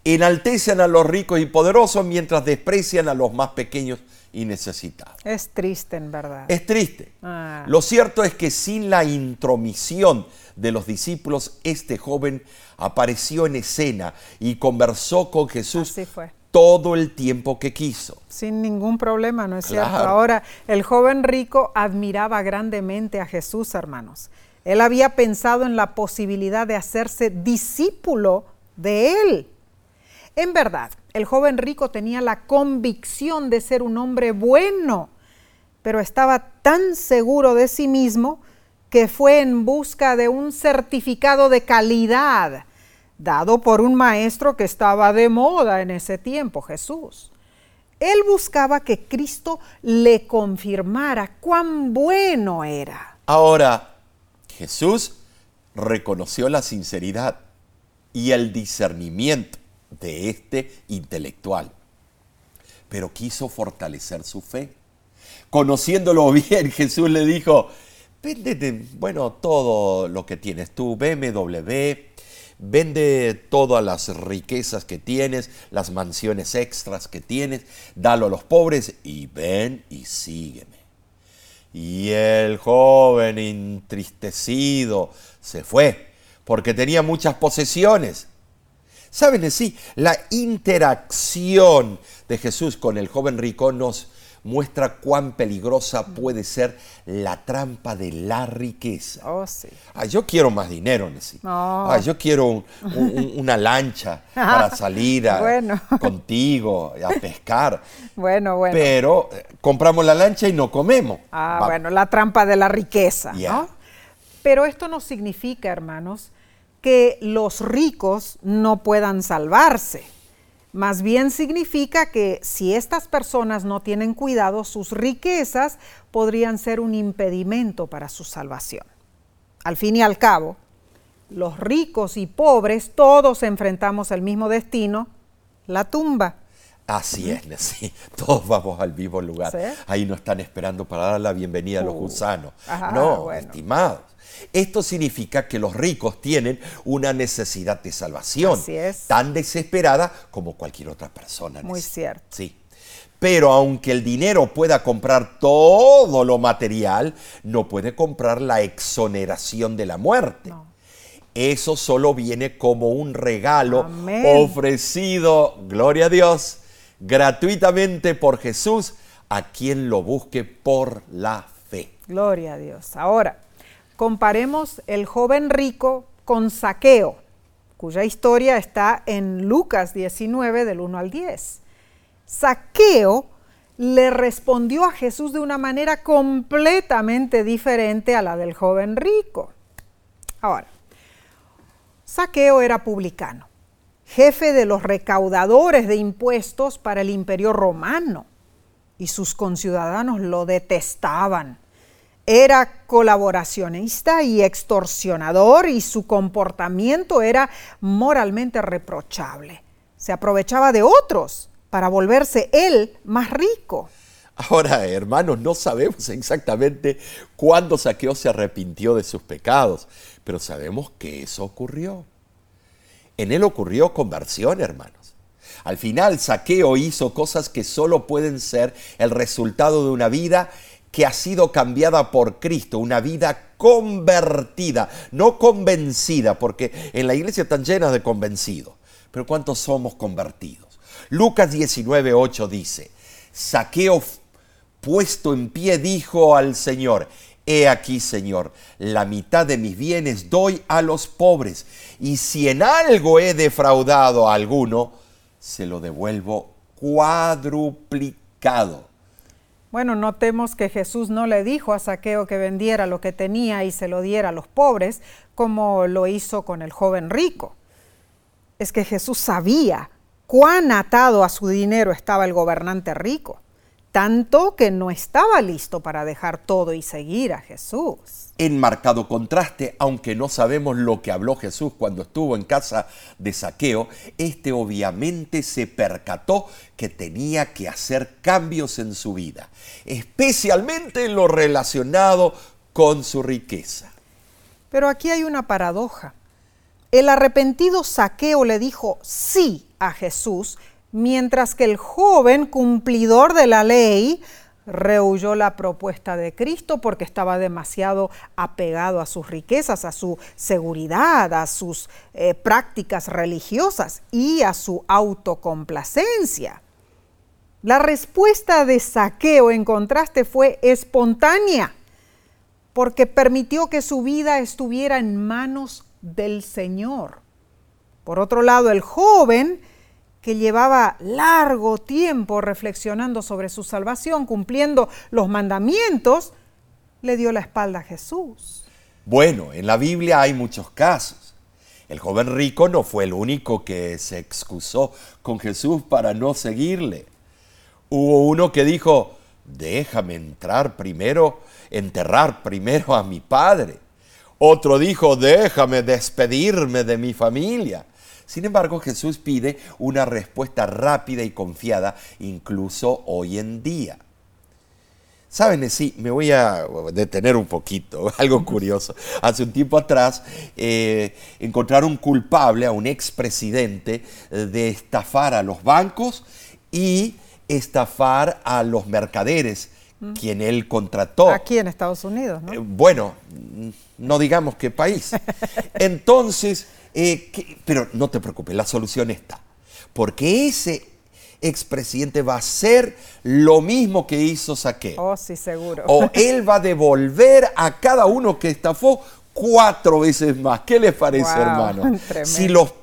Enaltecen a los ricos y poderosos mientras desprecian a los más pequeños y necesitados. Es triste en verdad. Es triste. Ah. Lo cierto es que sin la intromisión de los discípulos, este joven apareció en escena y conversó con Jesús Así fue. todo el tiempo que quiso. Sin ningún problema, ¿no es cierto? Ahora, el joven rico admiraba grandemente a Jesús, hermanos. Él había pensado en la posibilidad de hacerse discípulo de él. En verdad, el joven rico tenía la convicción de ser un hombre bueno, pero estaba tan seguro de sí mismo que fue en busca de un certificado de calidad dado por un maestro que estaba de moda en ese tiempo, Jesús. Él buscaba que Cristo le confirmara cuán bueno era. Ahora, Jesús reconoció la sinceridad y el discernimiento de este intelectual, pero quiso fortalecer su fe. Conociéndolo [laughs] bien, Jesús le dijo, vende, bueno, todo lo que tienes tú, BMW, vende todas las riquezas que tienes, las mansiones extras que tienes, dalo a los pobres y ven y sígueme. Y el joven entristecido se fue porque tenía muchas posesiones. Saben, sí, la interacción de Jesús con el joven rico nos muestra cuán peligrosa puede ser la trampa de la riqueza. Oh, sí. Yo quiero más dinero, Nessie. Yo quiero un- un- una lancha para [laughs] salir a- Bueno. contigo a pescar. [laughs] Bueno, bueno. Pero eh, compramos la lancha y no comemos. Ah, Va- bueno, la trampa de la riqueza. ¿no? Pero esto no significa, hermanos, que los ricos no puedan salvarse. Más bien significa que si estas personas no tienen cuidado, sus riquezas podrían ser un impedimento para su salvación. Al fin y al cabo, los ricos y pobres todos enfrentamos el mismo destino, la tumba. Así es, [laughs] Nessie. Todos vamos al mismo lugar. ¿Sí? Ahí nos están esperando para dar la bienvenida a los Uh. gusanos. Ajá, no, bueno. estimados. Esto significa que los ricos tienen una necesidad de salvación Así es. tan desesperada como cualquier otra persona. Muy cierto. Sí. Pero aunque el dinero pueda comprar todo lo material, no puede comprar la exoneración de la muerte. No. Eso solo viene como un regalo Amén. ofrecido, gloria a Dios, gratuitamente por Jesús a quien lo busque por la fe. Gloria a Dios. Ahora, comparemos el joven rico con Saqueo, cuya historia está en Lucas 19 del 1 al 10. Saqueo le respondió a Jesús de una manera completamente diferente a la del joven rico. Ahora, Saqueo era publicano, jefe de los recaudadores de impuestos para el imperio romano, y sus conciudadanos lo detestaban. Era colaboracionista y extorsionador y su comportamiento era moralmente reprochable. Se aprovechaba de otros para volverse él más rico. Ahora, hermanos, no sabemos exactamente cuándo Saqueo se arrepintió de sus pecados, pero sabemos que eso ocurrió. En él ocurrió conversión, hermanos. Al final, Saqueo hizo cosas que solo pueden ser el resultado de una vida que ha sido cambiada por Cristo, una vida convertida, no convencida, porque en la iglesia están llenas de convencidos. Pero ¿cuántos somos convertidos? Lucas 19, 8 dice, Saqueo puesto en pie dijo al Señor, He aquí, Señor, la mitad de mis bienes doy a los pobres, y si en algo he defraudado a alguno, se lo devuelvo cuadruplicado. Bueno, notemos que Jesús no le dijo a Saqueo que vendiera lo que tenía y se lo diera a los pobres, como lo hizo con el joven rico. Es que Jesús sabía cuán atado a su dinero estaba el gobernante rico, tanto que no estaba listo para dejar todo y seguir a Jesús. En marcado contraste, aunque no sabemos lo que habló Jesús cuando estuvo en casa de Saqueo, este obviamente se percató que tenía que hacer cambios en su vida, especialmente en lo relacionado con su riqueza. Pero aquí hay una paradoja. El arrepentido Saqueo le dijo sí a Jesús, mientras que el joven cumplidor de la ley rehuyó la propuesta de Cristo porque estaba demasiado apegado a sus riquezas, a su seguridad, a sus eh, prácticas religiosas y a su autocomplacencia. La respuesta de Saqueo, en contraste, fue espontánea, porque permitió que su vida estuviera en manos del Señor. Por otro lado, el joven que llevaba largo tiempo reflexionando sobre su salvación, cumpliendo los mandamientos, le dio la espalda a Jesús. Bueno, en la Biblia hay muchos casos. El joven rico no fue el único que se excusó con Jesús para no seguirle. Hubo uno que dijo, déjame entrar primero, enterrar primero a mi padre. Otro dijo, déjame despedirme de mi familia. Sin embargo, Jesús pide una respuesta rápida y confiada, incluso hoy en día. Saben, sí, me voy a detener un poquito, [laughs] algo curioso. Hace un tiempo atrás eh, encontraron culpable a un expresidente eh, de estafar a los bancos y estafar a los mercaderes, mm. quien él contrató. Aquí en Estados Unidos, ¿no? Eh, bueno, no digamos qué país. [laughs] Entonces, eh, pero no te preocupes, la solución está. Porque ese expresidente va a hacer lo mismo que hizo Saqueo. Oh, sí, seguro. O él va a devolver a cada uno que estafó cuatro veces más. ¿Qué les parece, hermano? [laughs] Si los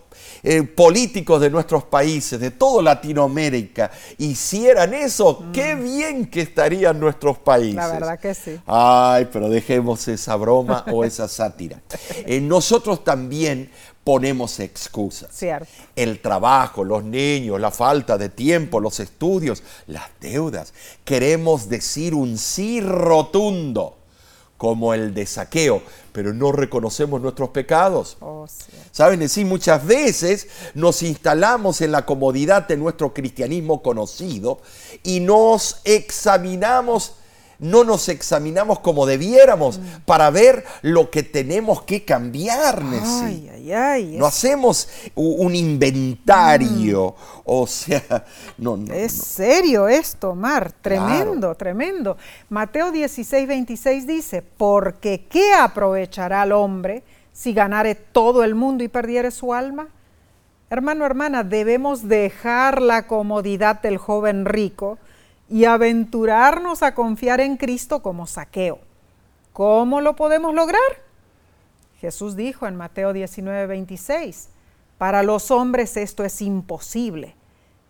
eh, políticos de nuestros países, de toda Latinoamérica, hicieran eso, mm. qué bien que estarían nuestros países. La verdad que sí. Ay, pero dejemos esa broma o esa sátira. [laughs] Eh, nosotros también ponemos excusas. Cierto. El trabajo, los niños, la falta de tiempo, los estudios, las deudas. Queremos decir un sí rotundo como el de saqueo, pero no reconocemos nuestros pecados. Oh, Saben, sí, muchas veces nos instalamos en la comodidad de nuestro cristianismo conocido y nos examinamos no nos examinamos como debiéramos mm. para ver lo que tenemos que cambiar, no hacemos un inventario, mm. [laughs] o sea, no, Es serio esto, Mar, tremendo, tremendo. Mateo 16, 26 dice, porque ¿qué aprovechará el hombre si ganare todo el mundo y perdiere su alma? Hermano, hermana, debemos dejar la comodidad del joven rico y aventurarnos a confiar en Cristo como saqueo. ¿Cómo lo podemos lograr? Jesús dijo en Mateo 19, 26, para los hombres esto es imposible,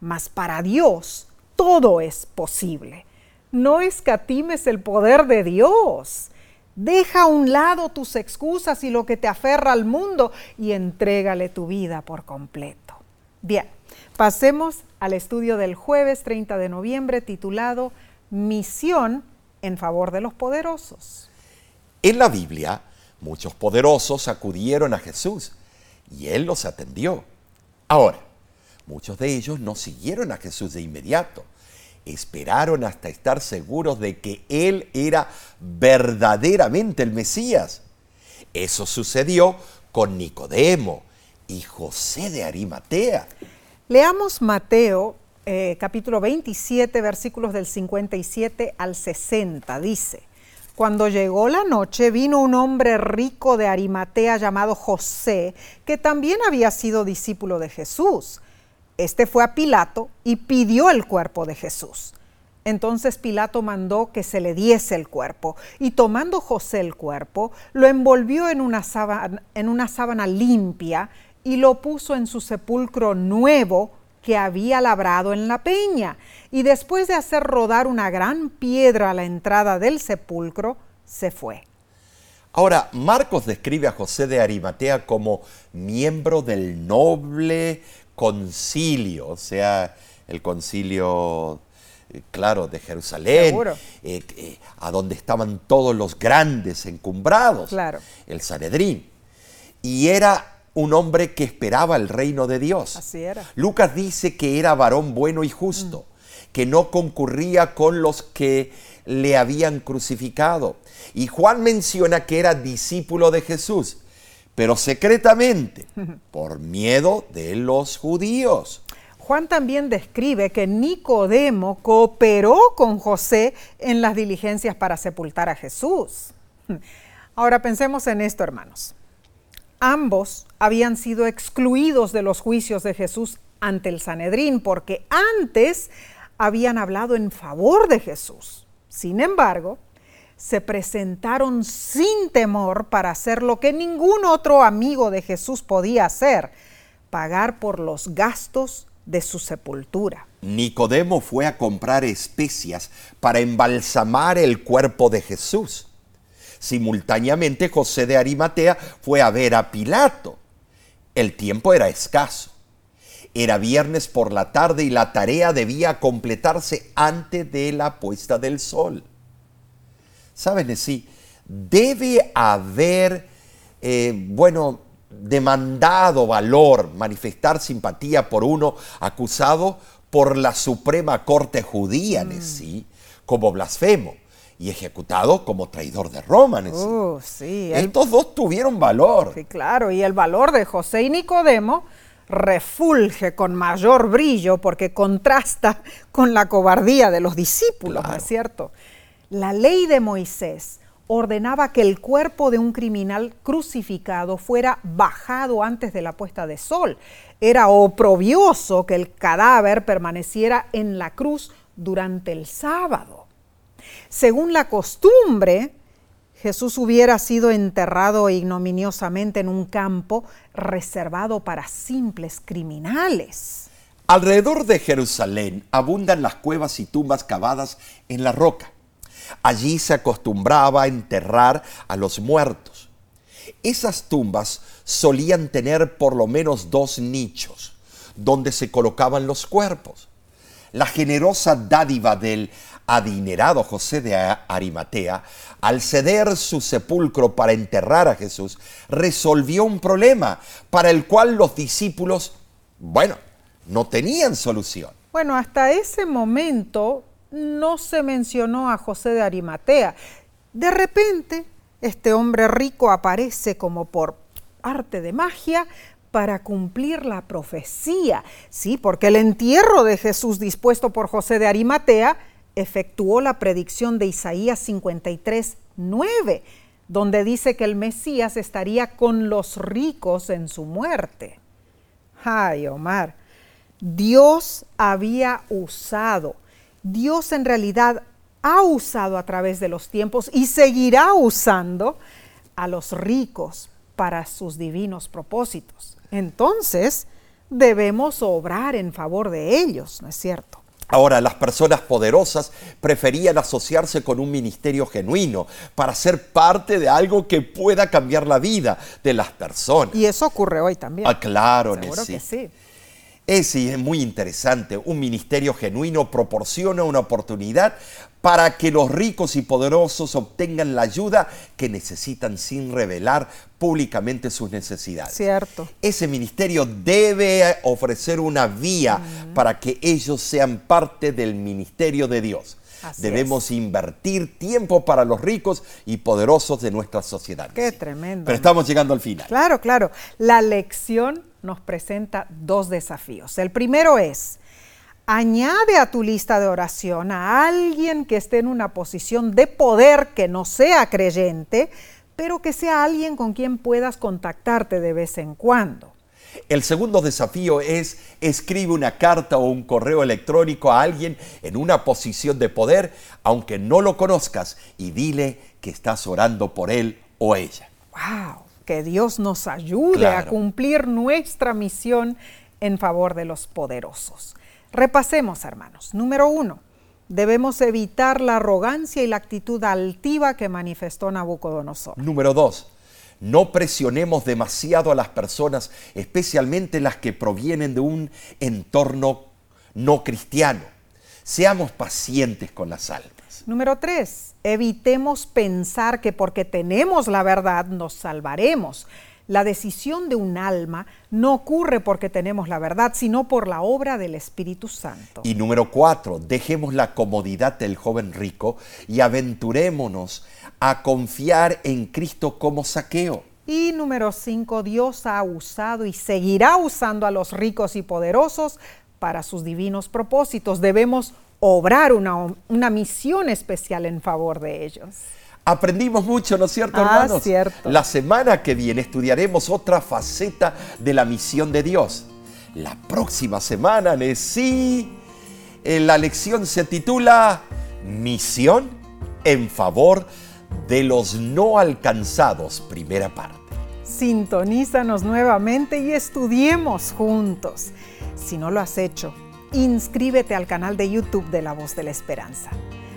mas para Dios todo es posible. No escatimes el poder de Dios. Deja a un lado tus excusas y lo que te aferra al mundo y entrégale tu vida por completo. Bien, Pasemos al estudio del jueves 30 de noviembre titulado Misión en favor de los poderosos. En la Biblia, muchos poderosos acudieron a Jesús y Él los atendió. Ahora, muchos de ellos no siguieron a Jesús de inmediato. Esperaron hasta estar seguros de que Él era verdaderamente el Mesías. Eso sucedió con Nicodemo y José de Arimatea. Leamos Mateo eh, capítulo 27 versículos del 57 al 60. Dice, cuando llegó la noche vino un hombre rico de Arimatea llamado José, que también había sido discípulo de Jesús. Este fue a Pilato y pidió el cuerpo de Jesús. Entonces Pilato mandó que se le diese el cuerpo, y tomando José el cuerpo, lo envolvió en una sábana, en una sábana limpia y lo puso en su sepulcro nuevo que había labrado en la peña. Y después de hacer rodar una gran piedra a la entrada del sepulcro, se fue. Ahora, Marcos describe a José de Arimatea como miembro del noble concilio, o sea, el concilio, eh, claro, de Jerusalén, eh, eh, a donde estaban todos los grandes encumbrados, claro. el Sanedrín. Y era un hombre que esperaba el reino de Dios. Así era. Lucas dice que era varón bueno y justo, que no concurría con los que le habían crucificado. Y Juan menciona que era discípulo de Jesús, pero secretamente, [laughs] por miedo de los judíos. Juan también describe que Nicodemo cooperó con José en las diligencias para sepultar a Jesús. Ahora pensemos en esto, hermanos. Ambos habían sido excluidos de los juicios de Jesús ante el Sanedrín porque antes habían hablado en favor de Jesús. Sin embargo, se presentaron sin temor para hacer lo que ningún otro amigo de Jesús podía hacer, pagar por los gastos de su sepultura. Nicodemo fue a comprar especias para embalsamar el cuerpo de Jesús. Simultáneamente José de Arimatea fue a ver a Pilato. El tiempo era escaso. Era viernes por la tarde y la tarea debía completarse antes de la puesta del sol. ¿Saben? Sí, debe haber, eh, bueno, demandado valor, manifestar simpatía por uno acusado por la Suprema Corte Judía, mm. sí, como blasfemo y ejecutado como traidor de Roma. Uh, sí, Estos dos tuvieron valor. Sí, claro, y el valor de José y Nicodemo refulge con mayor brillo porque contrasta con la cobardía de los discípulos, ¿no es cierto? La ley de Moisés ordenaba que el cuerpo de un criminal crucificado fuera bajado antes de la puesta de sol. Era oprobioso que el cadáver permaneciera en la cruz durante el sábado. Según la costumbre, Jesús hubiera sido enterrado ignominiosamente en un campo reservado para simples criminales. Alrededor de Jerusalén abundan las cuevas y tumbas cavadas en la roca. Allí se acostumbraba enterrar a los muertos. Esas tumbas solían tener por lo menos dos nichos donde se colocaban los cuerpos. La generosa dádiva del adinerado José de Arimatea, al ceder su sepulcro para enterrar a Jesús, resolvió un problema para el cual los discípulos, bueno, no tenían solución. Bueno, hasta ese momento no se mencionó a José de Arimatea. De repente, este hombre rico aparece como por arte de magia para cumplir la profecía. Sí, porque el entierro de Jesús dispuesto por José de Arimatea efectuó la predicción de Isaías 53, 9, donde dice que el Mesías estaría con los ricos en su muerte. Ay, Omar, Dios había usado Dios en realidad ha usado a través de los tiempos y seguirá usando a los ricos para sus divinos propósitos. Entonces, debemos obrar en favor de ellos, ¿no es cierto? Ahora, las personas poderosas preferían asociarse con un ministerio genuino para ser parte de algo que pueda cambiar la vida de las personas. Y eso ocurre hoy también. Ah, claro, Seguro que sí. Ese es muy interesante. Un ministerio genuino proporciona una oportunidad para que los ricos y poderosos obtengan la ayuda que necesitan sin revelar públicamente sus necesidades. Cierto. Ese ministerio debe ofrecer una vía para que ellos sean parte del ministerio de Dios. Debemos invertir tiempo para los ricos y poderosos de nuestra sociedad. Qué tremendo. Pero estamos llegando al final. Claro, claro. La lección nos presenta dos desafíos. El primero es, añade a tu lista de oración a alguien que esté en una posición de poder que no sea creyente, pero que sea alguien con quien puedas contactarte de vez en cuando. El segundo desafío es escribe una carta o un correo electrónico a alguien en una posición de poder, aunque no lo conozcas, y dile que estás orando por él o ella. ¡Wow! Que Dios nos ayude a cumplir nuestra misión en favor de los poderosos. Repasemos, hermanos. Número uno, debemos evitar la arrogancia y la actitud altiva que manifestó Nabucodonosor. Número dos, no presionemos demasiado a las personas, especialmente las que provienen de un entorno no cristiano. Seamos pacientes con las almas. Número tres, evitemos pensar que porque tenemos la verdad nos salvaremos. La decisión de un alma no ocurre porque tenemos la verdad, sino por la obra del Espíritu Santo. Y número cuatro, dejemos la comodidad del joven rico y aventurémonos a confiar en Cristo como saqueo. Y número cinco, Dios ha usado y seguirá usando a los ricos y poderosos para sus divinos propósitos. Debemos obrar una, una misión especial en favor de ellos. Aprendimos mucho, ¿no es cierto, Ah, hermanos? cierto. La semana que viene estudiaremos otra faceta de la misión de Dios. La próxima semana, sí, la lección se titula Misión en favor de los no alcanzados, primera parte. Sintonízanos nuevamente y estudiemos juntos. Si no lo has hecho, inscríbete al canal de YouTube de La Voz de la Esperanza.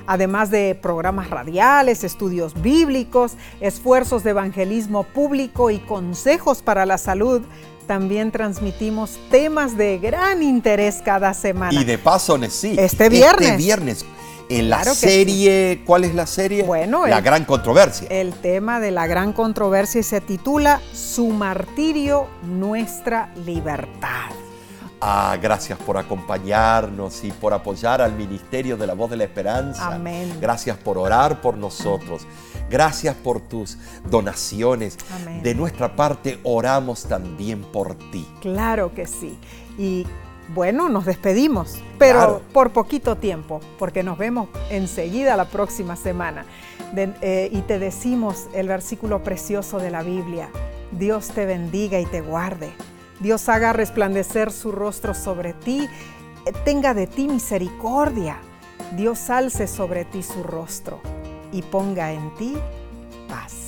Además de programas radiales, estudios bíblicos, esfuerzos de evangelismo público y consejos para la salud, también transmitimos temas de gran interés cada semana. Y de paso, sí, Este viernes. Este viernes, en la Claro serie, ¿cuál es la serie? Bueno, la el- gran controversia. El tema de la gran controversia se titula Su martirio, nuestra libertad. Ah, gracias por acompañarnos y por apoyar al Ministerio de la Voz de la Esperanza. Amén. Gracias por orar por nosotros. Gracias por tus donaciones. Amén. De nuestra parte oramos también por ti. Claro que sí. Y bueno, nos despedimos, pero Claro. por poquito tiempo, porque nos vemos enseguida la próxima semana. De- eh, y te decimos el versículo precioso de la Biblia. Dios te bendiga y te guarde. Dios haga resplandecer su rostro sobre ti, eh, tenga de ti misericordia. Dios alce sobre ti su rostro y ponga en ti paz.